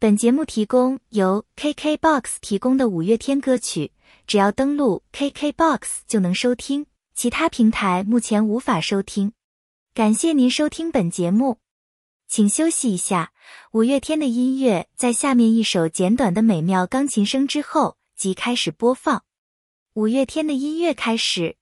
本节目提供由 kk box 提供的五月天歌曲只要登录 kk box 就能收听其他平台目前无法收听。感谢您收听本节目。请休息一下五月天的音乐在下面一首简短的美妙钢琴声之后即开始播放。五月天的音乐开始。